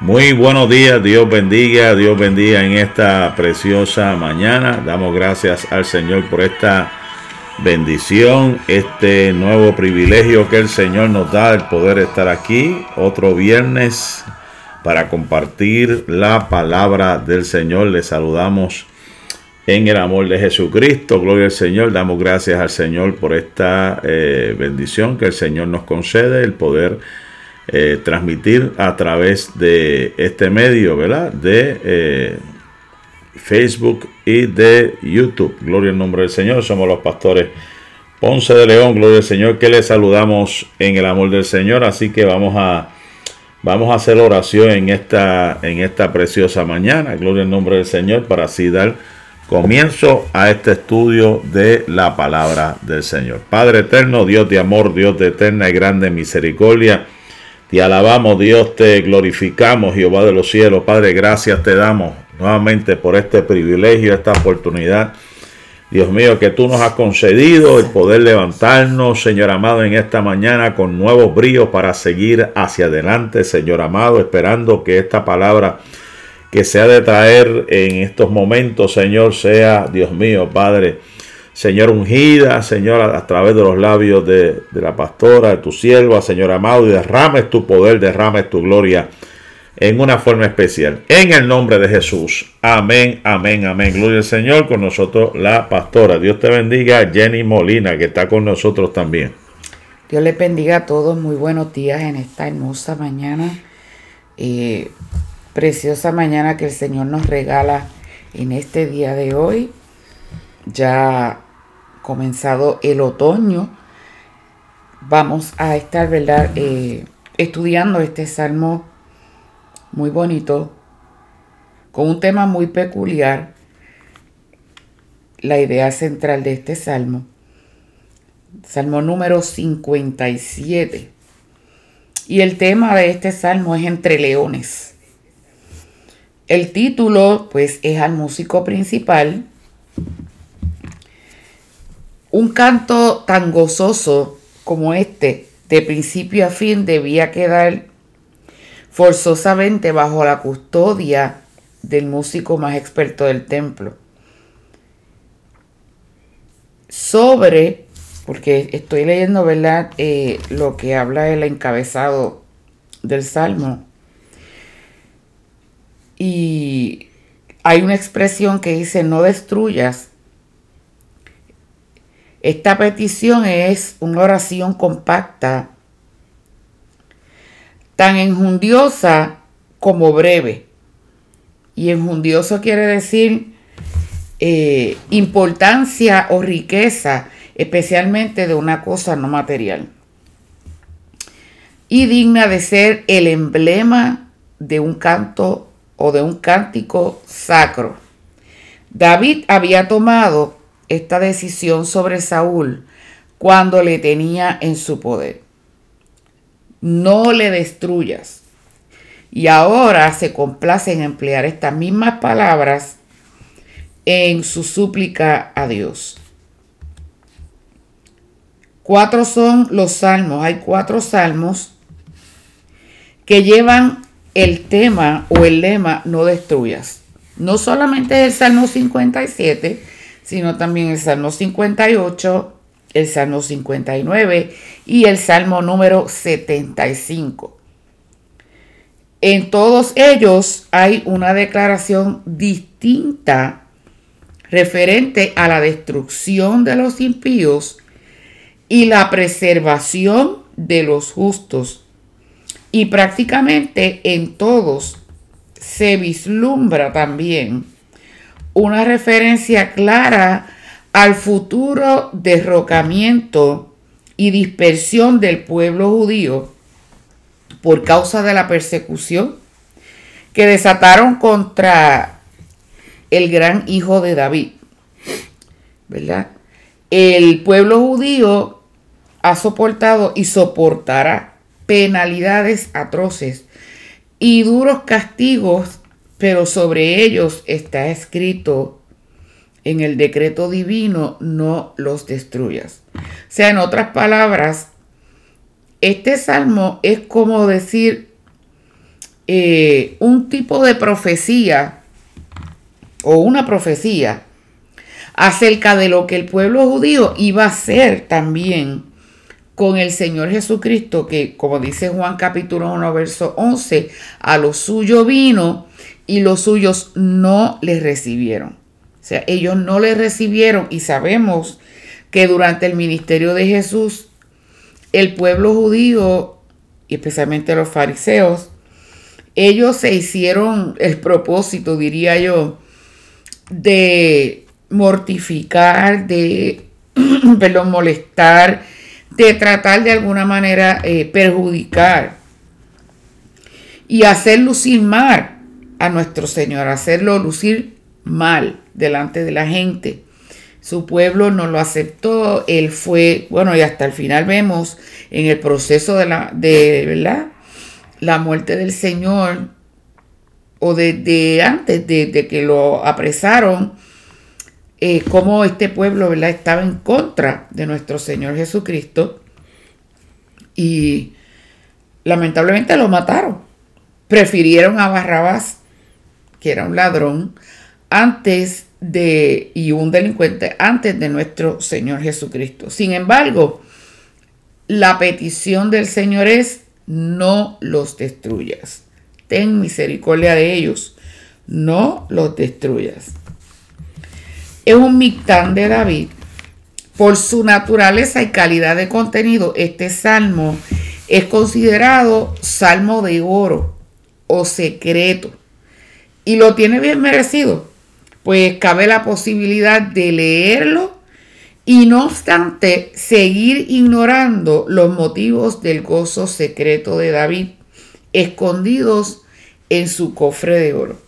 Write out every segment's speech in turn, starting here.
Muy buenos días, Dios bendiga, Dios bendiga en esta preciosa mañana. Damos gracias al Señor por esta bendición, este nuevo privilegio que el Señor nos da, el poder estar aquí otro viernes para compartir la palabra del Señor. Le saludamos en el amor de Jesucristo. Gloria al Señor. Damos gracias al Señor por esta eh, bendición que el Señor nos concede, el poder eh, transmitir a través de este medio, ¿verdad? De eh, Facebook y de YouTube. Gloria al nombre del Señor. Somos los pastores Ponce de León. Gloria al Señor. Que les saludamos en el amor del Señor. Así que vamos a vamos a hacer oración en esta en esta preciosa mañana. Gloria al nombre del Señor para así dar comienzo a este estudio de la palabra del Señor. Padre eterno, Dios de amor, Dios de eterna y grande misericordia. Te alabamos, Dios, te glorificamos, Jehová de los cielos. Padre, gracias te damos nuevamente por este privilegio, esta oportunidad. Dios mío, que tú nos has concedido el poder levantarnos, Señor amado, en esta mañana con nuevos bríos para seguir hacia adelante, Señor amado, esperando que esta palabra que se ha de traer en estos momentos, Señor, sea, Dios mío, Padre, Señor ungida, Señor, a, través de los labios de, la pastora, de tu sierva, Señor amado, y derrames tu poder, derrames tu gloria en una forma especial. En el nombre de Jesús. Amén, amén, amén. Gloria al Señor. Con nosotros la pastora. Dios te bendiga, Jenny Molina, que está con nosotros también. Dios les bendiga a todos. Muy buenos días en esta hermosa mañana. Eh, preciosa mañana que el Señor nos regala en este día de hoy. Ya comenzado el otoño, vamos a estar, ¿verdad? Eh, estudiando este salmo muy bonito, con un tema muy peculiar, la idea central de este salmo. Salmo número 57. Y el tema de este salmo es entre leones. El título, pues, es al músico principal, un canto tan gozoso como este, de principio a fin, debía quedar forzosamente bajo la custodia del músico más experto del templo. Sobre, porque estoy leyendo, ¿verdad? Eh, lo que habla el encabezado del Salmo. Y hay una expresión que dice, no destruyas esta petición es una oración compacta, tan enjundiosa como breve. Y enjundioso quiere decir eh, importancia o riqueza, especialmente de una cosa no material. Y digna de ser el emblema de un canto o de un cántico sacro. David había tomado esta decisión sobre Saúl cuando le tenía en su poder. No le destruyas. Y ahora se complace en emplear estas mismas palabras en su súplica a Dios. Cuatro son los salmos. Hay cuatro salmos que llevan el tema o el lema no destruyas. No solamente es el Salmo 57, sino también el Salmo 58, el Salmo 59 y el Salmo número 75. En todos ellos hay una declaración distinta referente a la destrucción de los impíos y la preservación de los justos. Y prácticamente en todos se vislumbra también una referencia clara al futuro derrocamiento y dispersión del pueblo judío por causa de la persecución que desataron contra el gran hijo de David. ¿Verdad? El pueblo judío ha soportado y soportará penalidades atroces y duros castigos pero sobre ellos está escrito en el decreto divino, no los destruyas. O sea, en otras palabras, este salmo es como decir eh, un tipo de profecía o una profecía acerca de lo que el pueblo judío iba a hacer también con el Señor Jesucristo, que como dice Juan capítulo 1, verso 11, a lo suyo vino y los suyos no les recibieron. O sea, ellos no le recibieron y sabemos que durante el ministerio de Jesús, el pueblo judío, y especialmente los fariseos, ellos se hicieron el propósito, diría yo, de mortificar, de perdón, molestar, de tratar de alguna manera eh, perjudicar y hacer lucir mal a nuestro Señor, hacerlo lucir mal delante de la gente. Su pueblo no lo aceptó, él fue, bueno, y hasta el final vemos en el proceso de la, de, ¿verdad? La muerte del Señor, o de, antes de, que lo apresaron, eh, cómo este pueblo ¿verdad? estaba en contra de nuestro Señor Jesucristo y lamentablemente lo mataron. Prefirieron a Barrabás, que era un ladrón, antes de, y un delincuente, antes de nuestro Señor Jesucristo. Sin embargo, la petición del Señor es, no los destruyas ten misericordia de ellos, no los destruyas. Es un mictán de David. Por su naturaleza y calidad de contenido, este salmo es considerado salmo de oro o secreto. Y lo tiene bien merecido, pues cabe la posibilidad de leerlo y no obstante seguir ignorando los motivos del gozo secreto de David escondidos en su cofre de oro.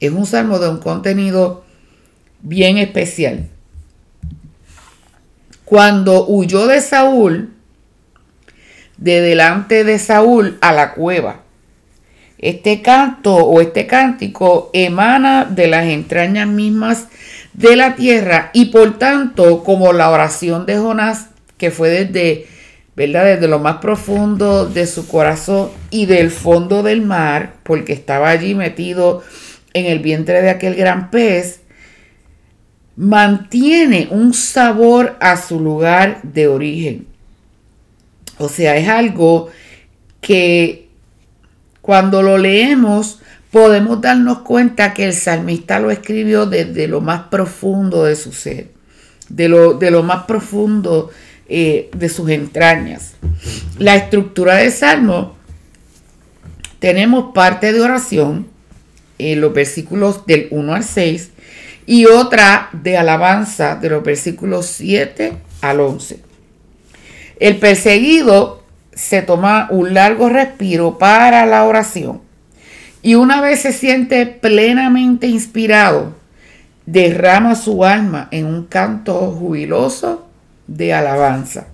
Es un salmo de un contenido bien especial. Cuando huyó de Saúl, de delante de Saúl a la cueva, este canto o este cántico emana de las entrañas mismas de la tierra y por tanto como la oración de Jonás que fue desde ¿verdad? Desde lo más profundo de su corazón y del fondo del mar, porque estaba allí metido en el vientre de aquel gran pez, mantiene un sabor a su lugar de origen. O sea, es algo que cuando lo leemos podemos darnos cuenta que el salmista lo escribió desde lo más profundo de su ser, de lo, de lo más profundo eh, de sus entrañas. La estructura del salmo, tenemos parte de oración en los versículos del 1 al 6 y otra de alabanza de los versículos 7 al 11. El perseguido se toma un largo respiro para la oración y una vez se siente plenamente inspirado, derrama su alma en un canto jubiloso de alabanza.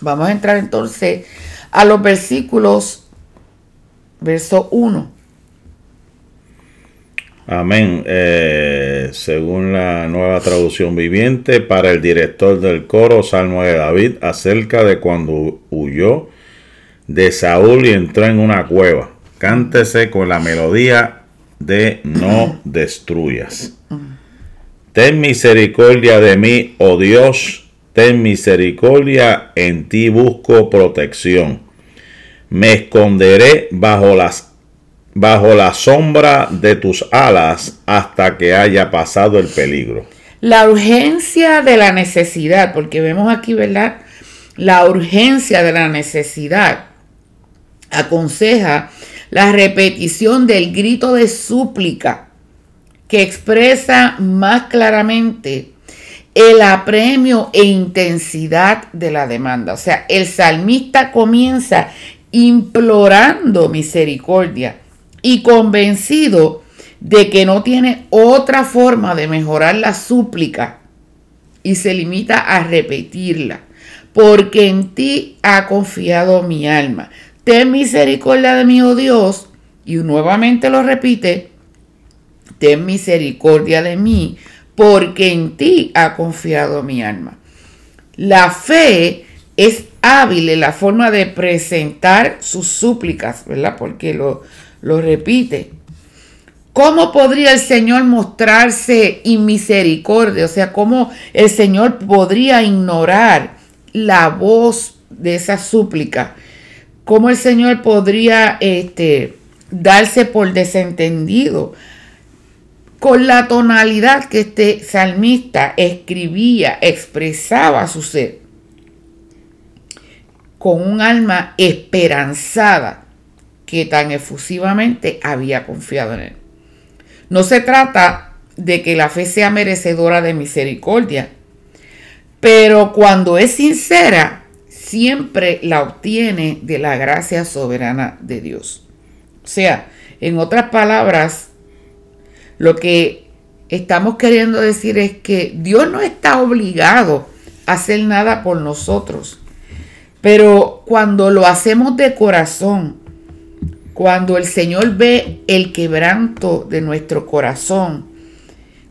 Vamos a entrar entonces a los versículos, verso 1. Amén. Eh, según la nueva traducción viviente, para el director del coro, Salmo de David, acerca de cuando huyó de Saúl y entró en una cueva. Cántese con la melodía de No destruyas. Ten misericordia de mí, oh Dios, ten misericordia, en ti busco protección. Me esconderé bajo las bajo la sombra de tus alas hasta que haya pasado el peligro. La urgencia de la necesidad, porque vemos aquí, ¿verdad? La urgencia de la necesidad aconseja la repetición del grito de súplica que expresa más claramente el apremio e intensidad de la demanda. O sea, el salmista comienza implorando misericordia y convencido de que no tiene otra forma de mejorar la súplica y se limita a repetirla. Porque en ti ha confiado mi alma. Ten misericordia de mi oh Dios. Y nuevamente lo repite, ten misericordia de mí, porque en ti ha confiado mi alma. La fe es hábil en la forma de presentar sus súplicas, ¿verdad? Porque lo, lo repite. ¿Cómo podría el Señor mostrarse inmisericordia? O sea, ¿cómo el Señor podría ignorar la voz de esa súplica? ¿Cómo el Señor podría este, darse por desentendido? Con la tonalidad que este salmista escribía, expresaba su ser, con un alma esperanzada que tan efusivamente había confiado en él. No se trata de que la fe sea merecedora de misericordia, pero cuando es sincera, siempre la obtiene de la gracia soberana de Dios. O sea, en otras palabras, lo que estamos queriendo decir es que Dios no está obligado a hacer nada por nosotros. Pero cuando lo hacemos de corazón, cuando el Señor ve el quebranto de nuestro corazón,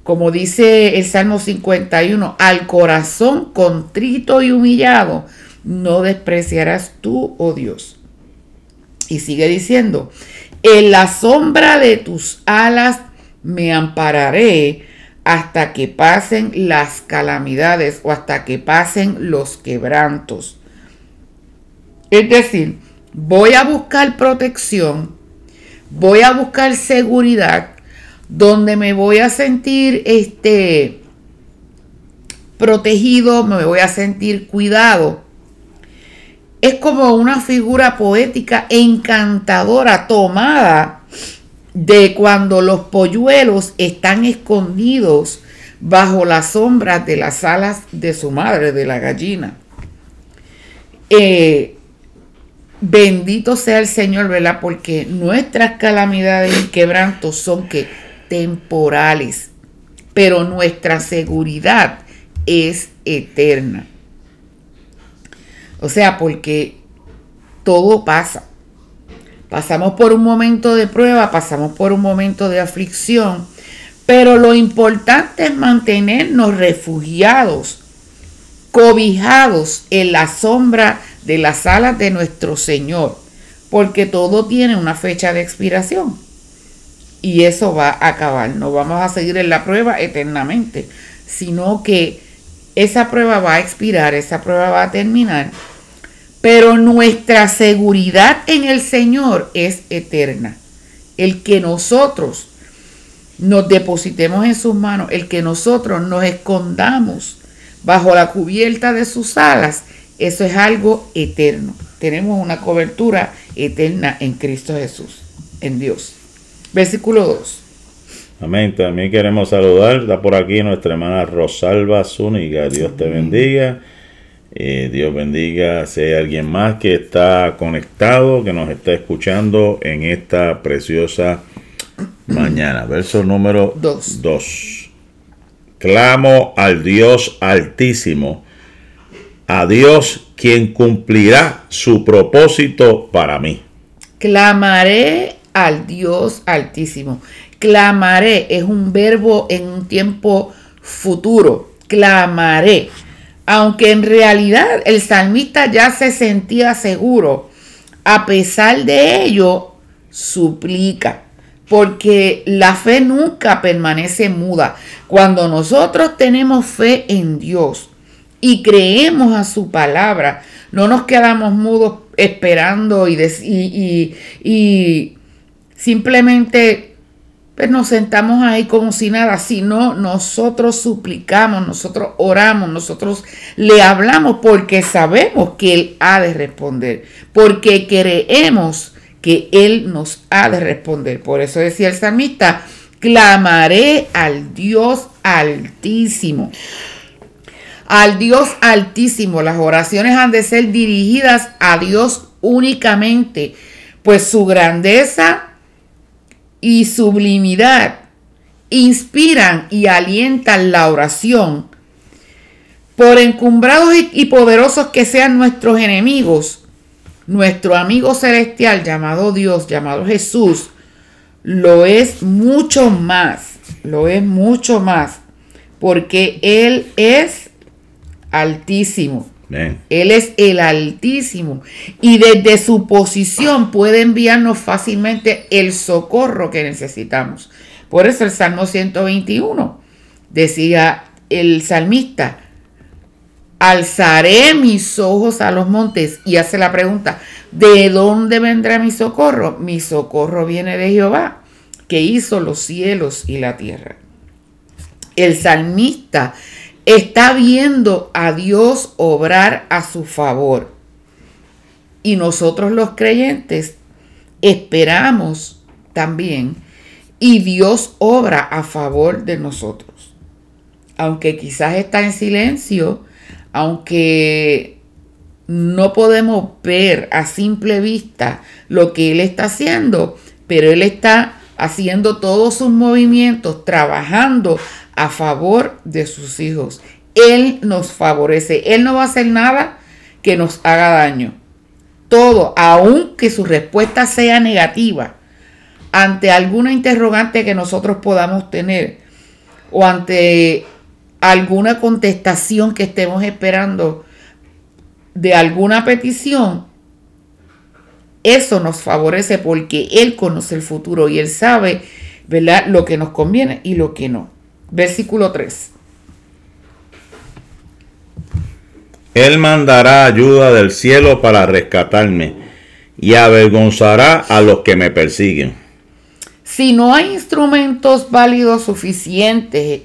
como dice el Salmo 51, al corazón contrito y humillado, no despreciarás tú, oh Dios. Y sigue diciendo, en la sombra de tus alas me ampararé hasta que pasen las calamidades o hasta que pasen los quebrantos. Es decir, voy a buscar protección, voy a buscar seguridad, donde me voy a sentir este protegido, me voy a sentir cuidado. Es como una figura poética encantadora tomada de cuando los polluelos están escondidos bajo las sombras de las alas de su madre, de la gallina. Eh, bendito sea el Señor, ¿verdad? Porque nuestras calamidades y quebrantos son que temporales, pero nuestra seguridad es eterna. O sea, porque todo pasa. Pasamos por un momento de prueba, pasamos por un momento de aflicción, pero lo importante es mantenernos refugiados, cobijados en la sombra de las alas de nuestro Señor, porque todo tiene una fecha de expiración. Y eso va a acabar. No vamos a seguir en la prueba eternamente, sino que esa prueba va a expirar, esa prueba va a terminar pero nuestra seguridad en el Señor es eterna. El que nosotros nos depositemos en sus manos, el que nosotros nos escondamos bajo la cubierta de sus alas, eso es algo eterno. Tenemos una cobertura eterna en Cristo Jesús, en Dios. Versículo 2. Amén. También queremos saludar, está por aquí nuestra hermana Rosalba Zúñiga. Dios te bendiga. Eh, Dios bendiga si hay alguien más que está conectado, que nos está escuchando en esta preciosa mañana. Verso número 2. Clamo al Dios altísimo, a Dios quien cumplirá su propósito para mí. Clamaré al Dios altísimo. Clamaré es un verbo en un tiempo futuro. Clamaré aunque en realidad el salmista ya se sentía seguro, a pesar de ello, suplica, porque la fe nunca permanece muda. Cuando nosotros tenemos fe en Dios y creemos a su palabra, no nos quedamos mudos esperando y, y, simplemente pues nos sentamos ahí como si nada, sino nosotros suplicamos, nosotros oramos, nosotros le hablamos porque sabemos que Él ha de responder, porque creemos que Él nos ha de responder. Por eso decía el salmista, clamaré al Dios altísimo. Al Dios altísimo, las oraciones han de ser dirigidas a Dios únicamente, pues su grandeza y sublimidad inspiran y alientan la oración. Por encumbrados y poderosos que sean nuestros enemigos, nuestro amigo celestial llamado Dios, llamado Jesús, lo es mucho más, lo es mucho más, porque Él es altísimo. Él es el Altísimo y desde su posición puede enviarnos fácilmente el socorro que necesitamos. Por eso el Salmo 121 decía el salmista, alzaré mis ojos a los montes y hace la pregunta, ¿de dónde vendrá mi socorro? Mi socorro viene de Jehová, que hizo los cielos y la tierra. El salmista está viendo a Dios obrar a su favor. Y nosotros los creyentes esperamos también y Dios obra a favor de nosotros. Aunque quizás está en silencio, aunque no podemos ver a simple vista lo que Él está haciendo, pero Él está haciendo todos sus movimientos, trabajando a favor de sus hijos. Él nos favorece. Él no va a hacer nada que nos haga daño. Todo, aunque su respuesta sea negativa, ante alguna interrogante que nosotros podamos tener o ante alguna contestación que estemos esperando de alguna petición, eso nos favorece porque Él conoce el futuro y Él sabe, ¿verdad?, lo que nos conviene y lo que no. Versículo 3. Él mandará ayuda del cielo para rescatarme y avergonzará a los que me persiguen. Si no hay instrumentos válidos suficientes,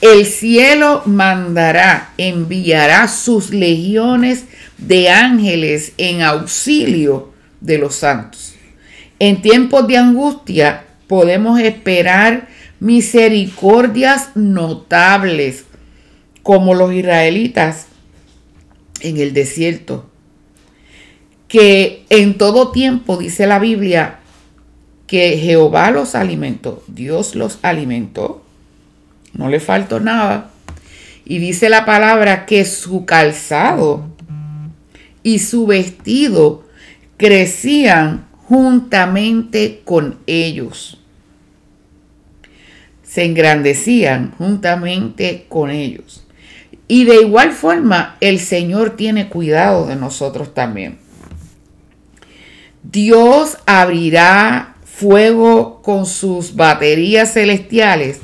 el cielo mandará, enviará sus legiones de ángeles en auxilio de los santos. En tiempos de angustia podemos esperar misericordias notables, como los israelitas en el desierto, que en todo tiempo, dice la Biblia, que Jehová los alimentó, Dios los alimentó, no le faltó nada. Y dice la palabra que su calzado y su vestido crecían juntamente con ellos se engrandecían juntamente con ellos. Y de igual forma, el Señor tiene cuidado de nosotros también. Dios abrirá fuego con sus baterías celestiales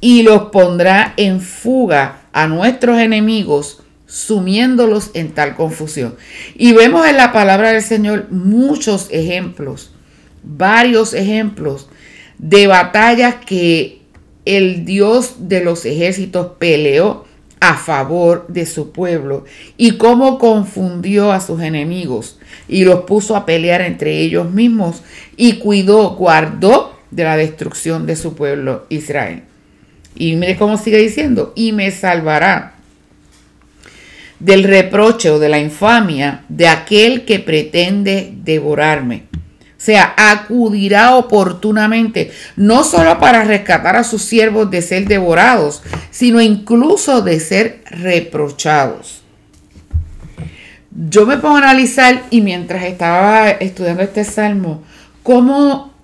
y los pondrá en fuga a nuestros enemigos, sumiéndolos en tal confusión. Y vemos en la palabra del Señor muchos ejemplos, varios ejemplos de batallas que el Dios de los ejércitos peleó a favor de su pueblo. Y cómo confundió a sus enemigos y los puso a pelear entre ellos mismos y cuidó, guardó de la destrucción de su pueblo Israel. Y mire cómo sigue diciendo, y me salvará del reproche o de la infamia de aquel que pretende devorarme sea, acudirá oportunamente, no solo para rescatar a sus siervos de ser devorados, sino incluso de ser reprochados. Yo me pongo a analizar y mientras estaba estudiando este salmo, cómo,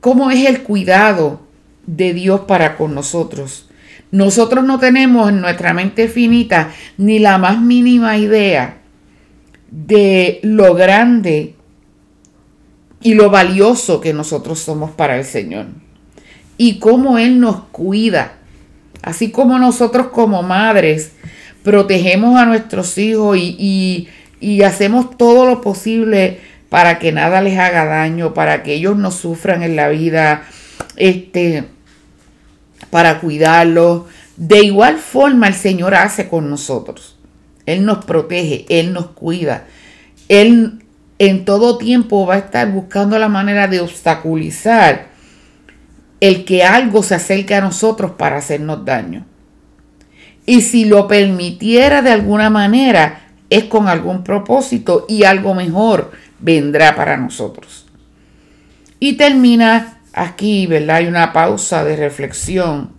cómo es el cuidado de Dios para con nosotros. Nosotros no tenemos en nuestra mente finita ni la más mínima idea de lo grande y lo valioso que nosotros somos para el Señor. Y cómo Él nos cuida. Así como nosotros como madres protegemos a nuestros hijos y, hacemos todo lo posible para que nada les haga daño, para que ellos no sufran en la vida, este, para cuidarlos. De igual forma el Señor hace con nosotros. Él nos protege, Él nos cuida. Él en todo tiempo va a estar buscando la manera de obstaculizar el que algo se acerque a nosotros para hacernos daño. Y si lo permitiera de alguna manera, es con algún propósito y algo mejor vendrá para nosotros. Y termina aquí, ¿verdad? Hay una pausa de reflexión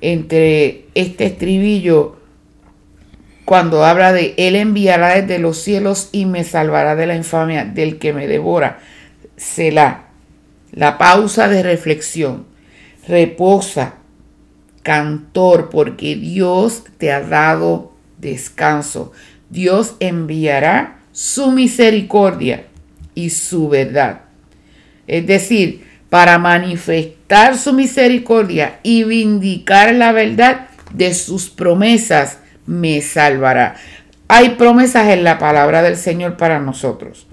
entre este estribillo cuando habla de Él enviará desde los cielos y me salvará de la infamia del que me devora. Selah. La pausa de reflexión. Reposa, cantor, porque Dios te ha dado descanso. Dios enviará su misericordia y su verdad. Es decir, para manifestar su misericordia y vindicar la verdad de sus promesas, me salvará. Hay promesas en la palabra del Señor para nosotros.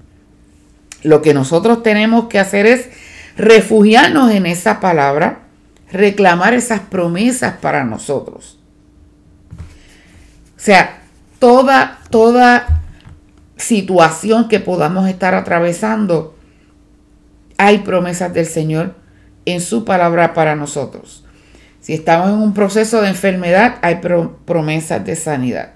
Lo que nosotros tenemos que hacer es refugiarnos en esa palabra, reclamar esas promesas para nosotros. O sea, toda, toda situación que podamos estar atravesando, hay promesas del Señor en su palabra para nosotros. Si estamos en un proceso de enfermedad, hay promesas de sanidad.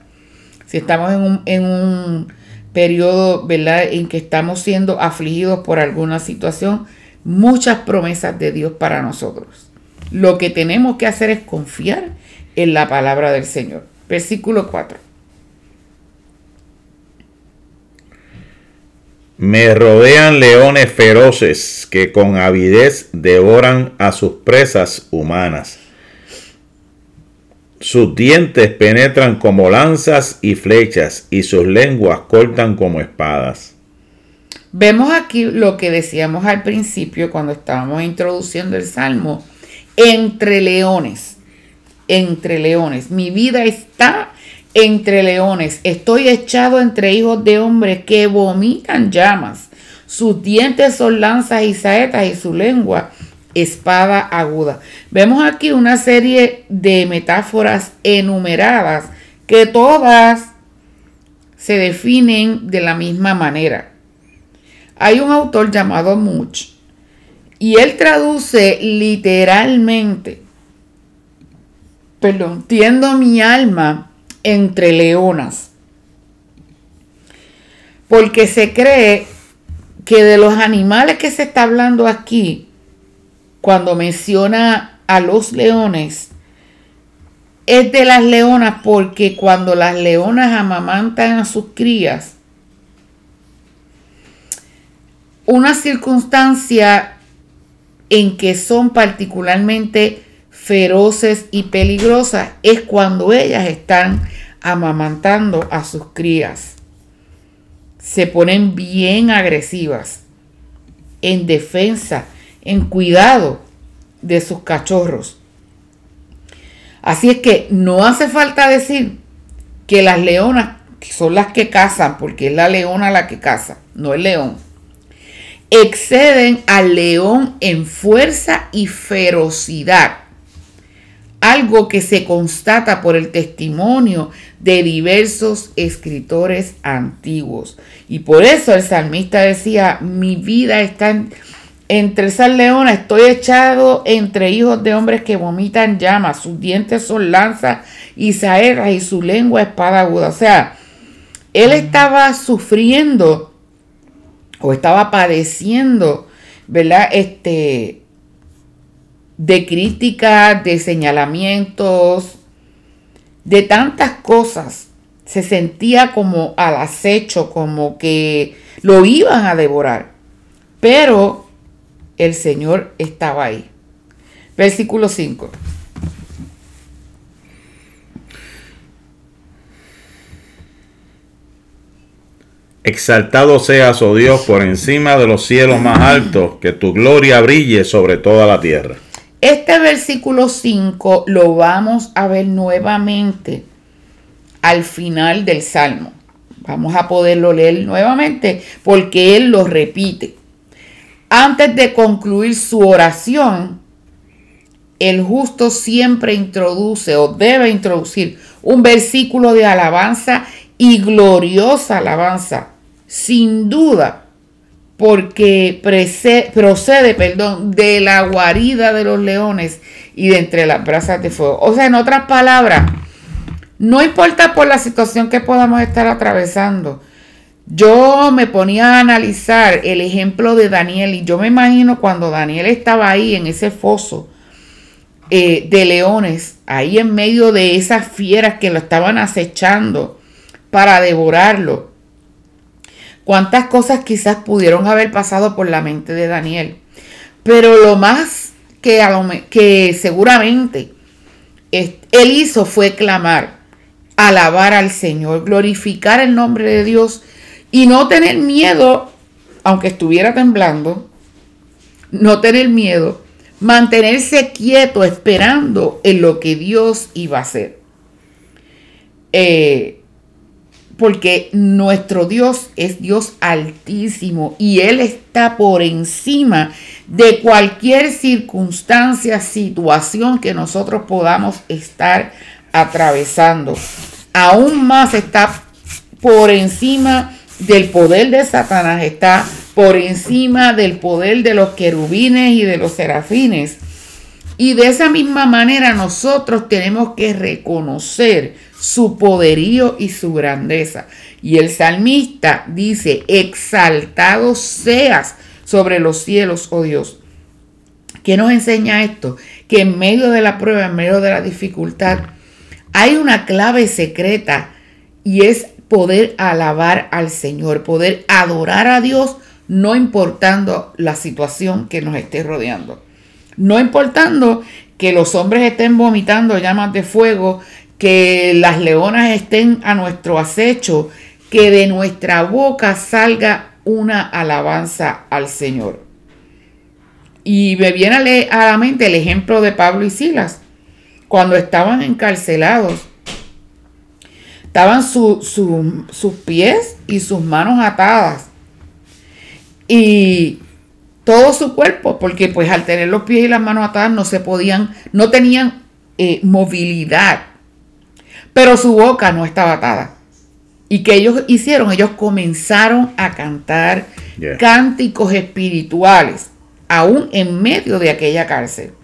Si estamos en un, en un periodo en que estamos siendo afligidos por alguna situación, muchas promesas de Dios para nosotros. Lo que tenemos que hacer es confiar en la palabra del Señor. Versículo 4. Me rodean leones feroces que con avidez devoran a sus presas humanas. Sus dientes penetran como lanzas y flechas y sus lenguas cortan como espadas. Vemos aquí lo que decíamos al principio cuando estábamos introduciendo el Salmo, entre leones, entre leones. Mi vida está entre leones, estoy echado entre hijos de hombres que vomitan llamas. Sus dientes son lanzas y saetas y su lengua espada aguda. Vemos aquí una serie de metáforas enumeradas que todas se definen de la misma manera. Hay un autor llamado Much y él traduce literalmente, perdón, tiendo mi alma entre leonas, porque se cree que de los animales que se está hablando aquí, cuando menciona a los leones, es de las leonas porque cuando las leonas amamantan a sus crías, una circunstancia en que son particularmente feroces y peligrosas es cuando ellas están amamantando a sus crías. Se ponen bien agresivas, en defensa en cuidado de sus cachorros. Así es que no hace falta decir que las leonas, son las que cazan, porque es la leona la que caza, no el león, exceden al león en fuerza y ferocidad. Algo que se constata por el testimonio de diversos escritores antiguos. Y por eso el salmista decía, mi vida está en entre esas leonas estoy echado entre hijos de hombres que vomitan llamas, sus dientes son lanzas y saetas y su lengua espada aguda. O sea, él estaba sufriendo o estaba padeciendo, ¿verdad? Este, de críticas, de señalamientos, de tantas cosas. Se sentía como al acecho, como que lo iban a devorar. Pero el Señor estaba ahí. Versículo 5. Exaltado seas, oh Dios, por encima de los cielos más altos, que tu gloria brille sobre toda la tierra. Este versículo 5 lo vamos a ver nuevamente al final del Salmo. Vamos a poderlo leer nuevamente porque Él lo repite. Antes de concluir su oración, el justo siempre introduce o debe introducir un versículo de alabanza y gloriosa alabanza, sin duda, porque procede, perdón, de la guarida de los leones y de entre las brasas de fuego. O sea, en otras palabras, no importa por la situación que podamos estar atravesando, yo me ponía a analizar el ejemplo de Daniel y yo me imagino cuando Daniel estaba ahí en ese foso eh, de leones, ahí en medio de esas fieras que lo estaban acechando para devorarlo. Cuántas cosas quizás pudieron haber pasado por la mente de Daniel. Pero lo más que, que seguramente él hizo fue clamar alabar al Señor, glorificar el nombre de Dios y no tener miedo, aunque estuviera temblando, no tener miedo, mantenerse quieto esperando en lo que Dios iba a hacer. Eh, porque nuestro Dios es Dios altísimo y Él está por encima de cualquier circunstancia, situación que nosotros podamos estar atravesando. Aún más está por encima del poder de Satanás, está por encima del poder de los querubines y de los serafines. Y de esa misma manera nosotros tenemos que reconocer su poderío y su grandeza. Y el salmista dice, exaltado seas sobre los cielos, oh Dios. ¿Qué nos enseña esto? Que en medio de la prueba, en medio de la dificultad, hay una clave secreta y es poder alabar al Señor, poder adorar a Dios, no importando la situación que nos esté rodeando. No importando que los hombres estén vomitando llamas de fuego, que las leonas estén a nuestro acecho, que de nuestra boca salga una alabanza al Señor. Y me viene a la mente el ejemplo de Pablo y Silas, cuando estaban encarcelados. Estaban sus pies y sus manos atadas. Y todo su cuerpo, porque pues al tener los pies y las manos atadas no se podían, no tenían eh, movilidad pero su boca no estaba atada. ¿Y que ellos hicieron? Ellos comenzaron a cantar cánticos espirituales, aún en medio de aquella cárcel.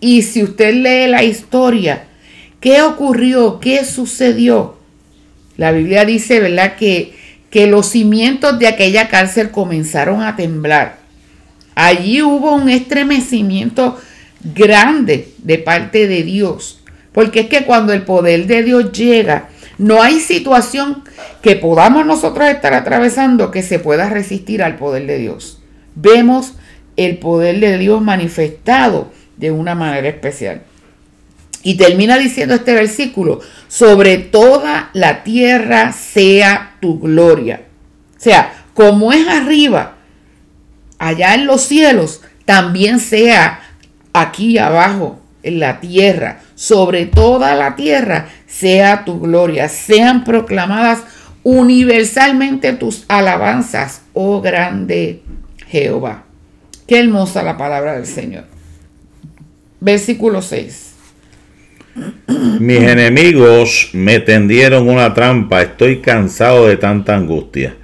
Y si usted lee la historia, ¿qué ocurrió? ¿Qué sucedió? La Biblia dice, ¿verdad? Que, que los cimientos de aquella cárcel comenzaron a temblar. Allí hubo un estremecimiento grande de parte de Dios. Porque es que cuando el poder de Dios llega, no hay situación que podamos nosotros estar atravesando que se pueda resistir al poder de Dios. Vemos el poder de Dios manifestado de una manera especial. Y termina diciendo este versículo, sobre toda la tierra sea tu gloria. O sea, como es arriba, allá en los cielos, también sea aquí abajo en la tierra sobre toda la tierra sea tu gloria, sean proclamadas universalmente tus alabanzas, oh grande Jehová. Qué hermosa la palabra del Señor. Versículo 6. Mis enemigos me tendieron una trampa, estoy cansado de tanta angustia.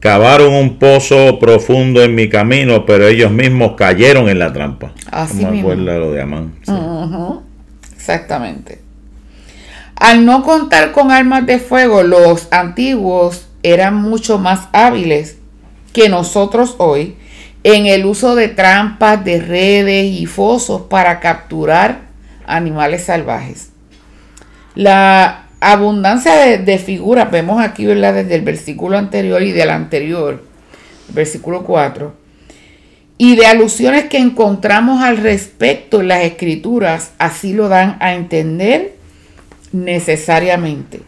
Cavaron un pozo profundo en mi camino, pero ellos mismos cayeron en la trampa. Así mismo. lo de Amán. Exactamente. Al no contar con armas de fuego, los antiguos eran mucho más hábiles que nosotros hoy en el uso de trampas, de redes y fosos para capturar animales salvajes. La abundancia de, figuras, vemos aquí desde el versículo anterior y del anterior, versículo 4, y de alusiones que encontramos al respecto en las escrituras, así lo dan a entender necesariamente.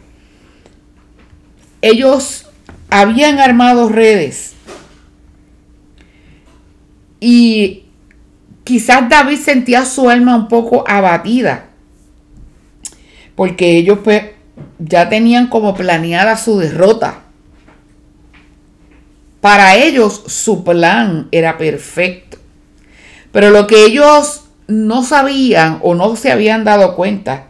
Ellos habían armado redes y quizás David sentía su alma un poco abatida porque ellos pues ya tenían como planeada su derrota. Para ellos su plan era perfecto. Pero lo que ellos no sabían o no se habían dado cuenta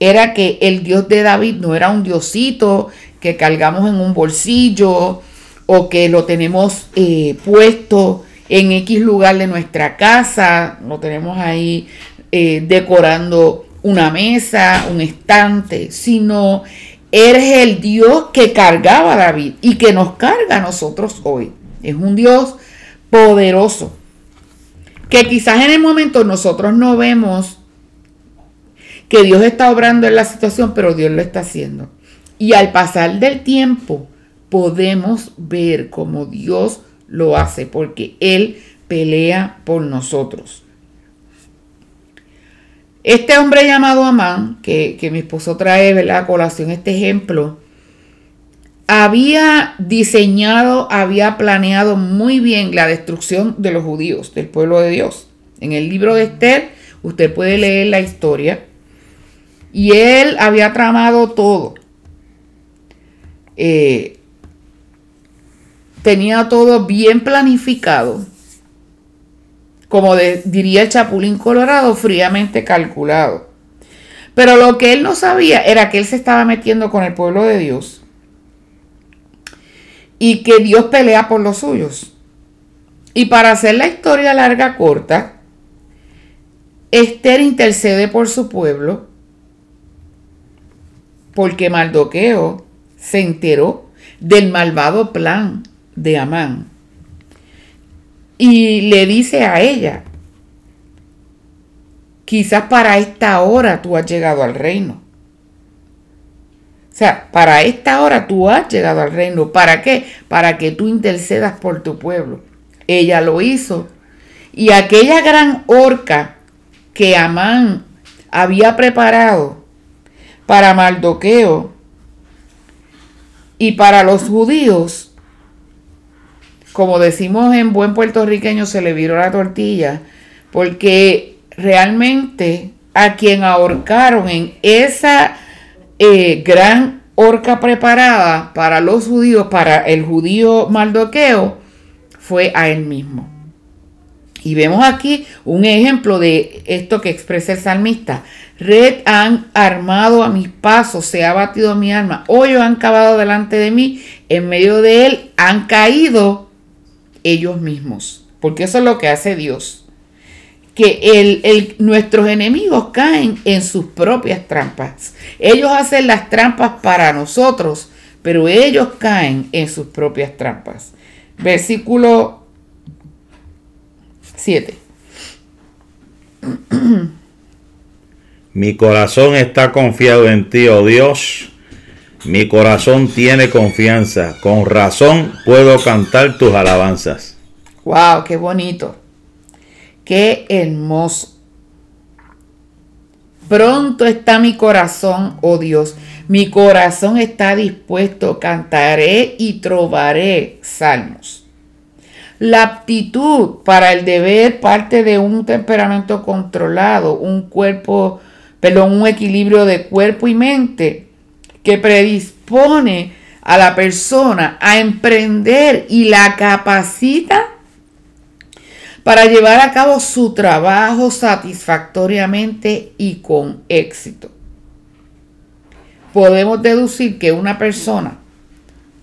era que el Dios de David no era un diosito que cargamos en un bolsillo o que lo tenemos eh, puesto en X lugar de nuestra casa, lo tenemos ahí eh, decorando una mesa, un estante, sino Eres el Dios que cargaba a David y que nos carga a nosotros hoy. Es un Dios poderoso. Que quizás en el momento nosotros no vemos que Dios está obrando en la situación, pero Dios lo está haciendo. Y al pasar del tiempo podemos ver cómo Dios lo hace, porque Él pelea por nosotros. Este hombre llamado Amán, que, que mi esposo trae a colación este ejemplo, había diseñado, había planeado muy bien la destrucción de los judíos, del pueblo de Dios. En el libro de Esther, usted puede leer la historia. Y él había tramado todo. Eh, tenía todo bien planificado. Como diría el Chapulín Colorado, fríamente calculado. Pero lo que él no sabía era que él se estaba metiendo con el pueblo de Dios y que Dios pelea por los suyos. Y para hacer la historia larga corta, Esther intercede por su pueblo porque Mardoqueo se enteró del malvado plan de Amán y le dice a ella, quizás para esta hora tú has llegado al reino. O sea, para esta hora tú has llegado al reino. ¿Para qué? Para que tú intercedas por tu pueblo. Ella lo hizo. Y aquella gran horca que Amán había preparado para Mardoqueo y para los judíos, como decimos en buen puertorriqueño, se le viró la tortilla, porque realmente a quien ahorcaron en esa eh, gran horca preparada para los judíos, para el judío Mardoqueo, fue a él mismo. Y vemos aquí un ejemplo de esto que expresa el salmista. Red han armado a mis pasos, se ha batido mi alma. Hoyos han cavado delante de mí, en medio de él han caído ellos mismos. Porque eso es lo que hace Dios que nuestros enemigos caen en sus propias trampas. Ellos hacen las trampas para nosotros, pero ellos caen en sus propias trampas. Versículo 7. Mi corazón está confiado en ti, oh Dios. Mi corazón tiene confianza. Con razón puedo cantar tus alabanzas. Wow, qué bonito. Qué hermoso. Pronto está mi corazón, oh Dios. Mi corazón está dispuesto. Cantaré y trovaré salmos. La aptitud para el deber parte de un temperamento controlado, un cuerpo, perdón, un equilibrio de cuerpo y mente que predispone a la persona a emprender y la capacita para llevar a cabo su trabajo satisfactoriamente y con éxito. Podemos deducir que una persona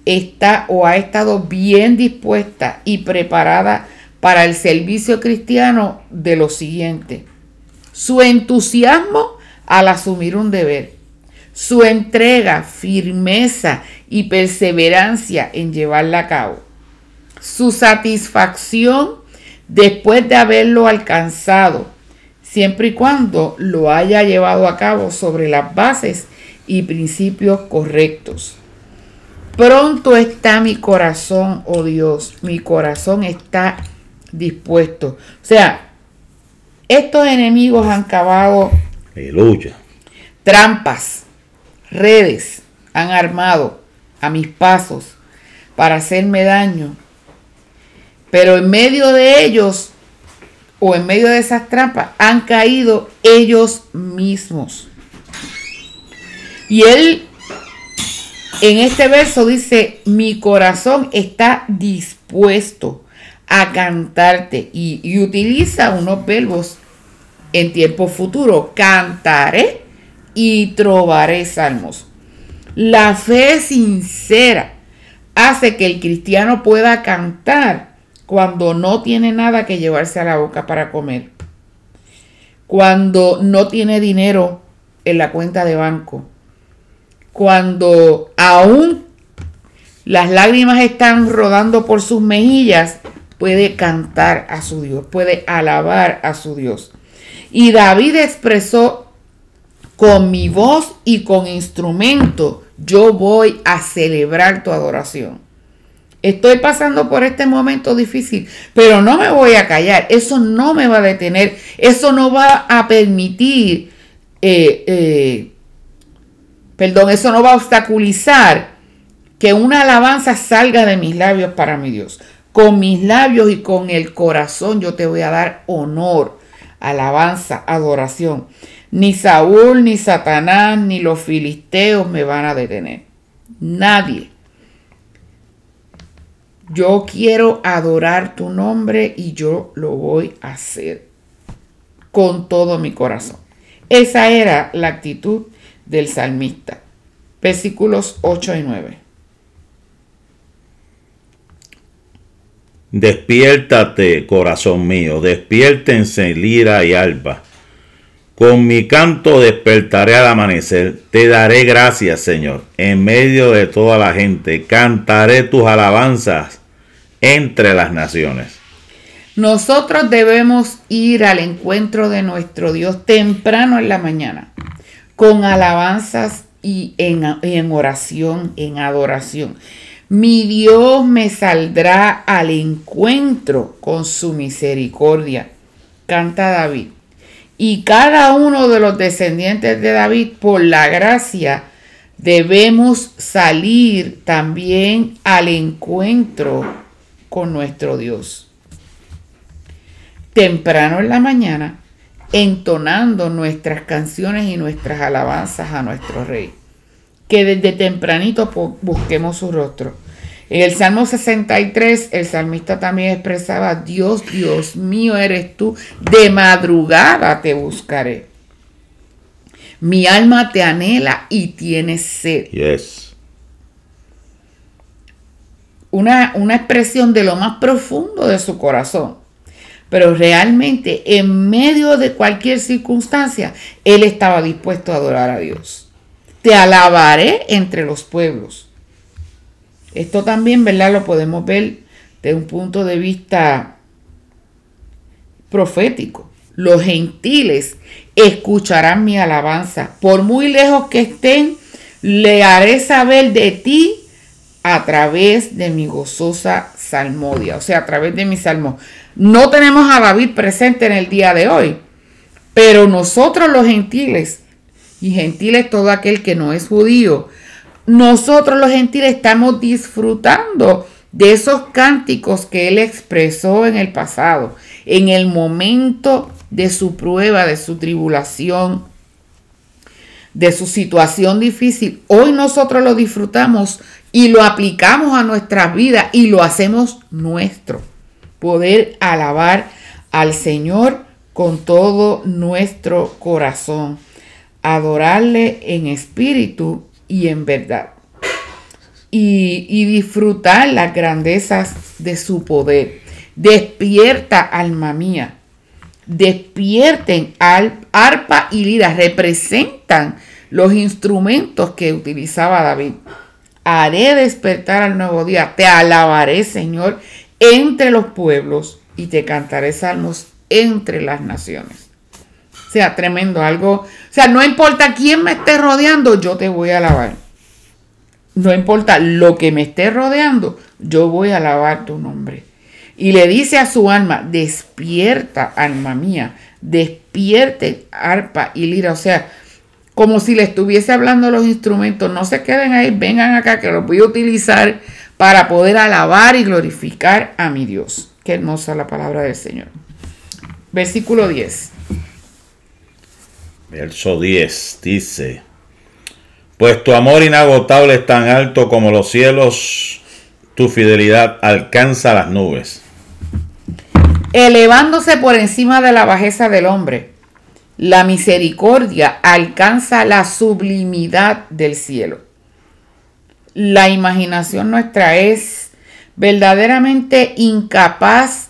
está o ha estado bien dispuesta y preparada para el servicio cristiano de lo siguiente. Su entusiasmo al asumir un deber, su entrega, firmeza y perseverancia en llevarla a cabo, su satisfacción después de haberlo alcanzado, siempre y cuando lo haya llevado a cabo sobre las bases y principios correctos. Pronto está mi corazón, oh Dios, mi corazón está dispuesto. O sea, estos enemigos han cavado trampas, redes, han armado a mis pasos para hacerme daño pero en medio de ellos, o en medio de esas trampas, han caído ellos mismos. Y él en este verso dice, mi corazón está dispuesto a cantarte. Y, utiliza unos verbos en tiempo futuro. Cantaré y trovaré salmos. La fe sincera hace que el cristiano pueda cantar cuando no tiene nada que llevarse a la boca para comer, cuando no tiene dinero en la cuenta de banco, cuando aún las lágrimas están rodando por sus mejillas, puede cantar a su Dios, puede alabar a su Dios. Y David expresó, con mi voz y con instrumento, yo voy a celebrar tu adoración. Estoy pasando por este momento difícil, pero no me voy a callar. Eso no me va a detener. Eso no va a permitir eh, eh, perdón, eso no va a obstaculizar que una alabanza salga de mis labios para mi Dios. Con mis labios y con el corazón yo te voy a dar honor, alabanza, adoración. Ni Saúl, ni Satanás, ni los filisteos me van a detener. Nadie. Yo quiero adorar tu nombre y yo lo voy a hacer con todo mi corazón. Esa era la actitud del salmista. Versículos 8 y 9. Despiértate, corazón mío, despiértense lira y alba. Con mi canto despertaré al amanecer, te daré gracias, Señor, en medio de toda la gente, cantaré tus alabanzas entre las naciones. Nosotros debemos ir al encuentro de nuestro Dios temprano en la mañana, con alabanzas y en, oración, en adoración. Mi Dios me saldrá al encuentro con su misericordia, canta David. Y cada uno de los descendientes de David, por la gracia, debemos salir también al encuentro con nuestro Dios temprano en la mañana, entonando nuestras canciones y nuestras alabanzas a nuestro Rey. Que desde tempranito busquemos su rostro. En el Salmo 63, el salmista también expresaba, Dios, Dios mío eres tú, de madrugada te buscaré. Mi alma te anhela y tiene sed. Yes. Una, una expresión de lo más profundo de su corazón. Pero realmente en medio de cualquier circunstancia, él estaba dispuesto a adorar a Dios. Te alabaré entre los pueblos. Esto también, ¿verdad? Lo podemos ver de un punto de vista profético. Los gentiles escucharán mi alabanza. Por muy lejos que estén, le haré saber de ti a través de mi gozosa salmodia, o sea, a través de mi salmo. No tenemos a David presente en el día de hoy, pero nosotros los gentiles, y gentiles todo aquel que no es judío, nosotros los gentiles estamos disfrutando de esos cánticos que él expresó en el pasado, en el momento de su prueba, de su tribulación, de su situación difícil. Hoy nosotros lo disfrutamos y lo aplicamos a nuestras vidas y lo hacemos nuestro poder alabar al Señor con todo nuestro corazón, adorarle en espíritu y en verdad. Y, disfrutar las grandezas de su poder. Despierta, alma mía. Despierten al, arpa y lira. Representan los instrumentos que utilizaba David. Haré despertar al nuevo día. Te alabaré, Señor, entre los pueblos y te cantaré salmos entre las naciones. Sea, tremendo, algo. O sea, no importa quién me esté rodeando, yo te voy a alabar. No importa lo que me esté rodeando, yo voy a alabar tu nombre. Y le dice a su alma, despierta, alma mía, despierte arpa y lira. O sea, como si le estuviese hablando los instrumentos, no se queden ahí, vengan acá que los voy a utilizar para poder alabar y glorificar a mi Dios. Qué hermosa la palabra del Señor. Versículo 10. Verso 10 dice, pues tu amor inagotable es tan alto como los cielos, tu fidelidad alcanza las nubes. Elevándose por encima de la bajeza del hombre, la misericordia alcanza la sublimidad del cielo la imaginación nuestra es verdaderamente incapaz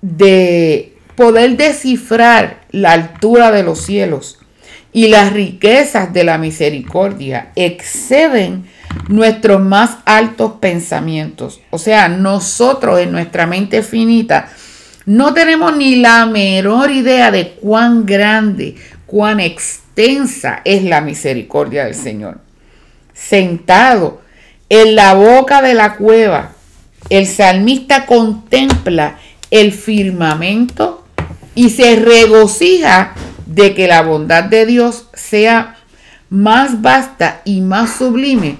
de poder descifrar la altura de los cielos y las riquezas de la misericordia exceden nuestros más altos pensamientos. O sea, nosotros en nuestra mente finita no tenemos ni la menor idea de cuán grande, cuán extensa es la misericordia del Señor sentado en la boca de la cueva, el salmista contempla el firmamento y se regocija de que la bondad de Dios sea más vasta y más sublime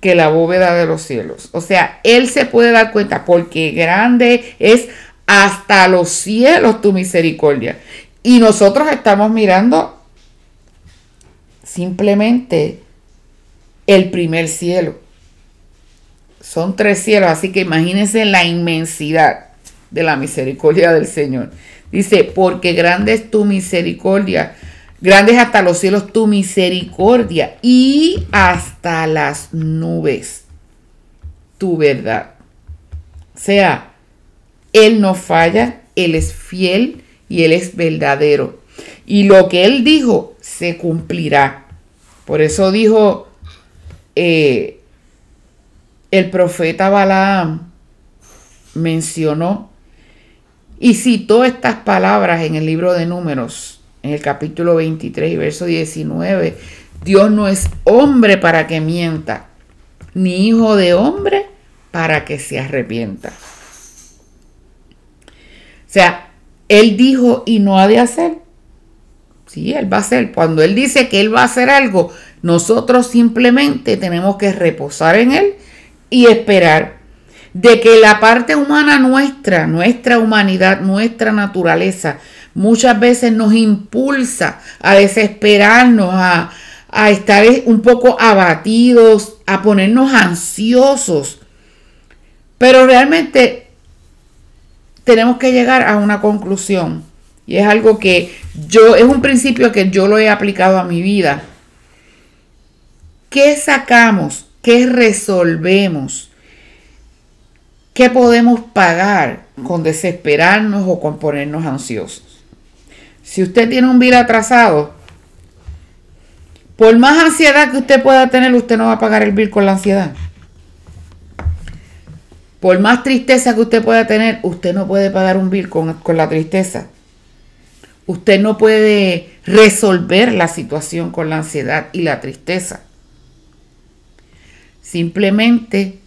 que la bóveda de los cielos. O sea, Él se puede dar cuenta porque grande es hasta los cielos tu misericordia. Y nosotros estamos mirando simplemente el primer cielo. Son tres cielos, así que imagínense la inmensidad de la misericordia del Señor. Dice, porque grande es tu misericordia, grande es hasta los cielos tu misericordia y hasta las nubes tu verdad. O sea, Él no falla, Él es fiel y Él es verdadero. Y lo que Él dijo se cumplirá. Por eso dijo eh, el profeta Balaam, mencionó y citó estas palabras en el libro de números, en el capítulo 23 y verso 19. Dios no es hombre para que mienta, ni hijo de hombre para que se arrepienta. O sea, Él dijo y no ha de hacer. Sí, Él va a hacer. Cuando Él dice que Él va a hacer algo, nosotros simplemente tenemos que reposar en Él y esperar de que la parte humana nuestra, nuestra humanidad, nuestra naturaleza, muchas veces nos impulsa a desesperarnos, a, a estar un poco abatidos, a ponernos ansiosos. Pero realmente tenemos que llegar a una conclusión. Y es algo que yo, es un principio que yo lo he aplicado a mi vida. ¿Qué sacamos? ¿Qué resolvemos? ¿Qué podemos pagar con desesperarnos o con ponernos ansiosos? Si usted tiene un bill atrasado, por más ansiedad que usted pueda tener, usted no va a pagar el bill con la ansiedad. Por más tristeza que usted pueda tener, usted no puede pagar un bill con, con la tristeza. Usted no puede resolver la situación con la ansiedad y la tristeza. Simplemente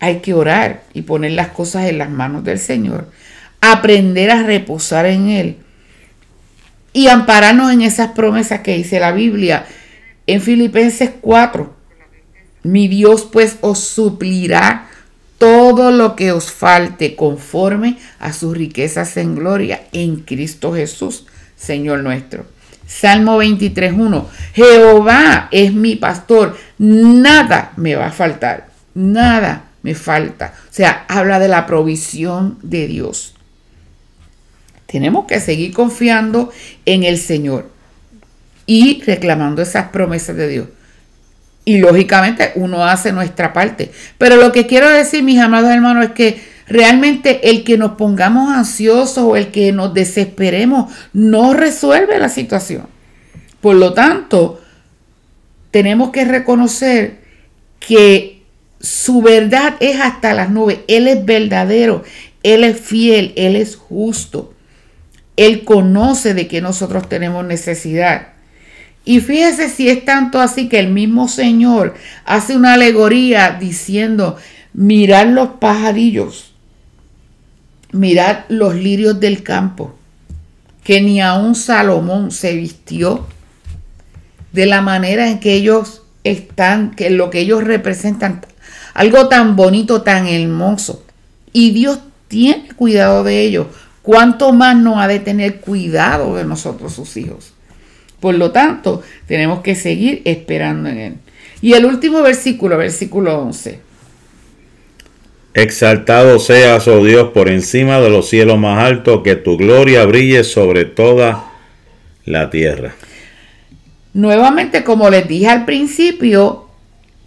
hay que orar y poner las cosas en las manos del Señor, aprender a reposar en Él y ampararnos en esas promesas que dice la Biblia en Filipenses 4. Mi Dios pues os suplirá todo lo que os falte conforme a sus riquezas en gloria en Cristo Jesús, Señor nuestro. Salmo 23.1. Jehová es mi pastor, nada me va a faltar, nada me falta. O sea, habla de la provisión de Dios. Tenemos que seguir confiando en el Señor y reclamando esas promesas de Dios. Y lógicamente uno hace nuestra parte. Pero lo que quiero decir, mis amados hermanos, es que realmente el que nos pongamos ansiosos o el que nos desesperemos no resuelve la situación. Por lo tanto, tenemos que reconocer que su verdad es hasta las nubes. Él es verdadero, Él es fiel, Él es justo. Él conoce de que nosotros tenemos necesidad. Y fíjese si es tanto así que el mismo Señor hace una alegoría diciendo, mirad los pajarillos, mirad los lirios del campo, que ni aun Salomón se vistió de la manera en que ellos están, que lo que ellos representan algo tan bonito, tan hermoso. Y Dios tiene cuidado de ellos. ¿Cuánto más no ha de tener cuidado de nosotros, sus hijos? Por lo tanto, tenemos que seguir esperando en Él. Y el último versículo, versículo 11. Exaltado seas, oh Dios, por encima de los cielos más altos, que tu gloria brille sobre toda la tierra. Nuevamente, como les dije al principio,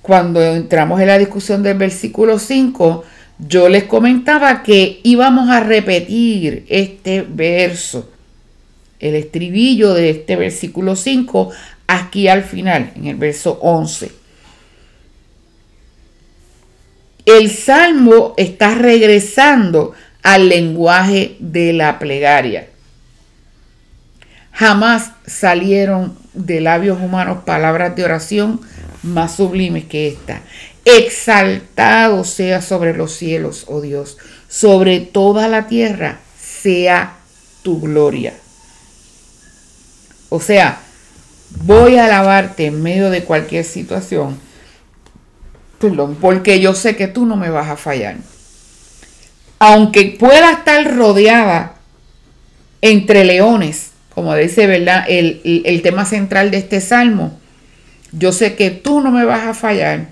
cuando entramos en la discusión del versículo 5, yo les comentaba que íbamos a repetir este verso, el estribillo de este versículo 5, aquí al final, en el verso 11. El salmo está regresando al lenguaje de la plegaria. Jamás salieron de labios humanos palabras de oración más sublimes que esta. Exaltado sea sobre los cielos, oh Dios, sobre toda la tierra sea tu gloria. O sea, voy a alabarte en medio de cualquier situación. Porque yo sé que tú no me vas a fallar. Aunque pueda estar rodeada entre leones, como dice, ¿verdad? El, el tema central de este salmo. Yo sé que tú no me vas a fallar,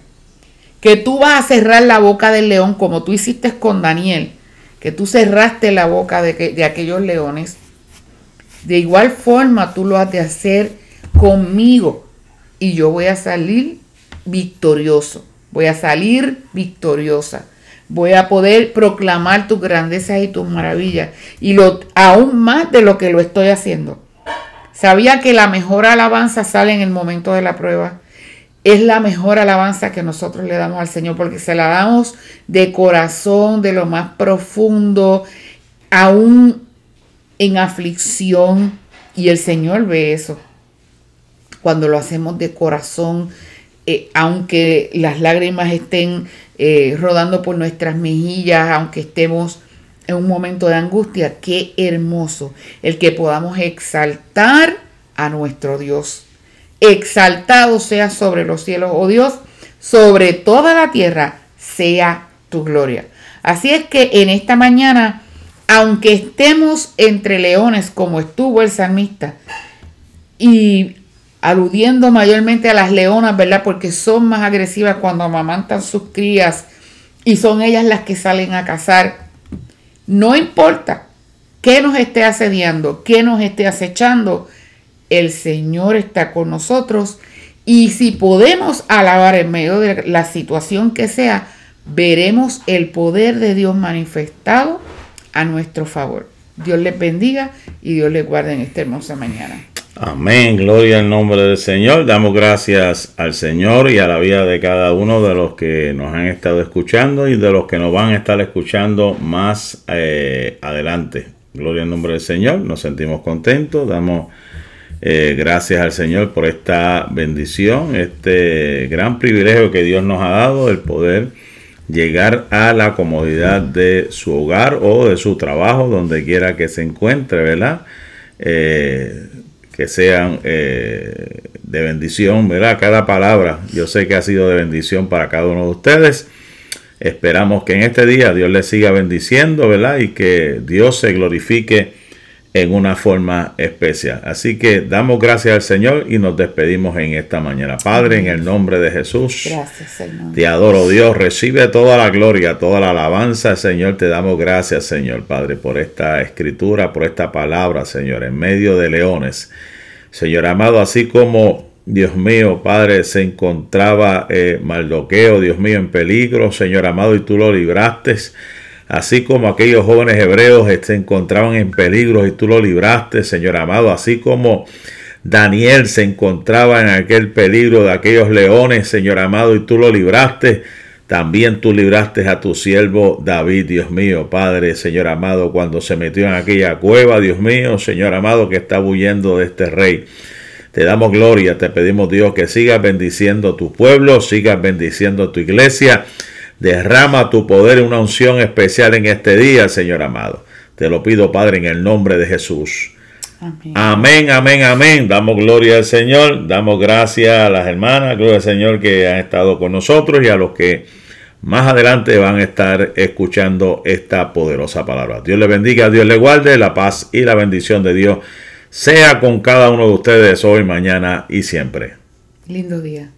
que tú vas a cerrar la boca del león como tú hiciste con Daniel, que tú cerraste la boca de, de aquellos leones. De igual forma tú lo has de hacer conmigo y yo voy a salir victorioso, voy a salir victoriosa. Voy a poder proclamar tus grandezas y tus maravillas. Y lo, aún más de lo que lo estoy haciendo. Sabía que la mejor alabanza sale en el momento de la prueba. Es la mejor alabanza que nosotros le damos al Señor porque se la damos de corazón, de lo más profundo, aún en aflicción. Y el Señor ve eso. Cuando lo hacemos de corazón, eh, aunque las lágrimas estén eh, rodando por nuestras mejillas, aunque estemos en un momento de angustia, qué hermoso el que podamos exaltar a nuestro Dios. Exaltado sea sobre los cielos, oh Dios, sobre toda la tierra sea tu gloria. Así es que en esta mañana, aunque estemos entre leones como estuvo el salmista, y aludiendo mayormente a las leonas, ¿verdad? Porque son más agresivas cuando amamantan sus crías y son ellas las que salen a cazar. No importa qué nos esté asediando, qué nos esté acechando, el Señor está con nosotros y si podemos alabar en medio de la situación que sea, veremos el poder de Dios manifestado a nuestro favor. Dios les bendiga y Dios les guarde en esta hermosa mañana. Amén, gloria al nombre del Señor. Damos gracias al Señor y a la vida de cada uno de los que nos han estado escuchando y de los que nos van a estar escuchando más eh, adelante. Gloria al nombre del Señor, nos sentimos contentos, damos eh, gracias al Señor por esta bendición, este gran privilegio que Dios nos ha dado, el poder llegar a la comodidad de su hogar o de su trabajo, donde quiera que se encuentre, ¿verdad? Eh, que sean eh, de bendición, ¿verdad? Cada palabra yo sé que ha sido de bendición para cada uno de ustedes. Esperamos que en este día Dios les siga bendiciendo, ¿verdad? Y que Dios se glorifique en una forma especial. Así que damos gracias al Señor y nos despedimos en esta mañana. Padre, en el nombre de Jesús. Gracias, Señor. Te adoro, Dios. Recibe toda la gloria, toda la alabanza, Señor. Te damos gracias, Señor, Padre, por esta escritura, por esta palabra, Señor, en medio de leones. Señor amado, así como Dios mío, Padre, se encontraba eh, maldoqueo, Dios mío, en peligro, Señor amado, y tú lo libraste. Así como aquellos jóvenes hebreos se encontraban en peligro y tú lo libraste, Señor amado. Así como Daniel se encontraba en aquel peligro de aquellos leones, Señor amado, y tú lo libraste. También tú libraste a tu siervo David, Dios mío, Padre, Señor amado, cuando se metió en aquella cueva, Dios mío, Señor amado, que está huyendo de este rey. Te damos gloria, te pedimos Dios que sigas bendiciendo tu pueblo, sigas bendiciendo tu iglesia. Derrama tu poder y una unción especial en este día, Señor amado. Te lo pido, Padre, en el nombre de Jesús. Amén. amén, amén, amén. Damos gloria al Señor, damos gracias a las hermanas, gloria al Señor que han estado con nosotros y a los que más adelante van a estar escuchando esta poderosa palabra. Dios le bendiga, Dios le guarde, la paz y la bendición de Dios sea con cada uno de ustedes hoy, mañana y siempre. Lindo día.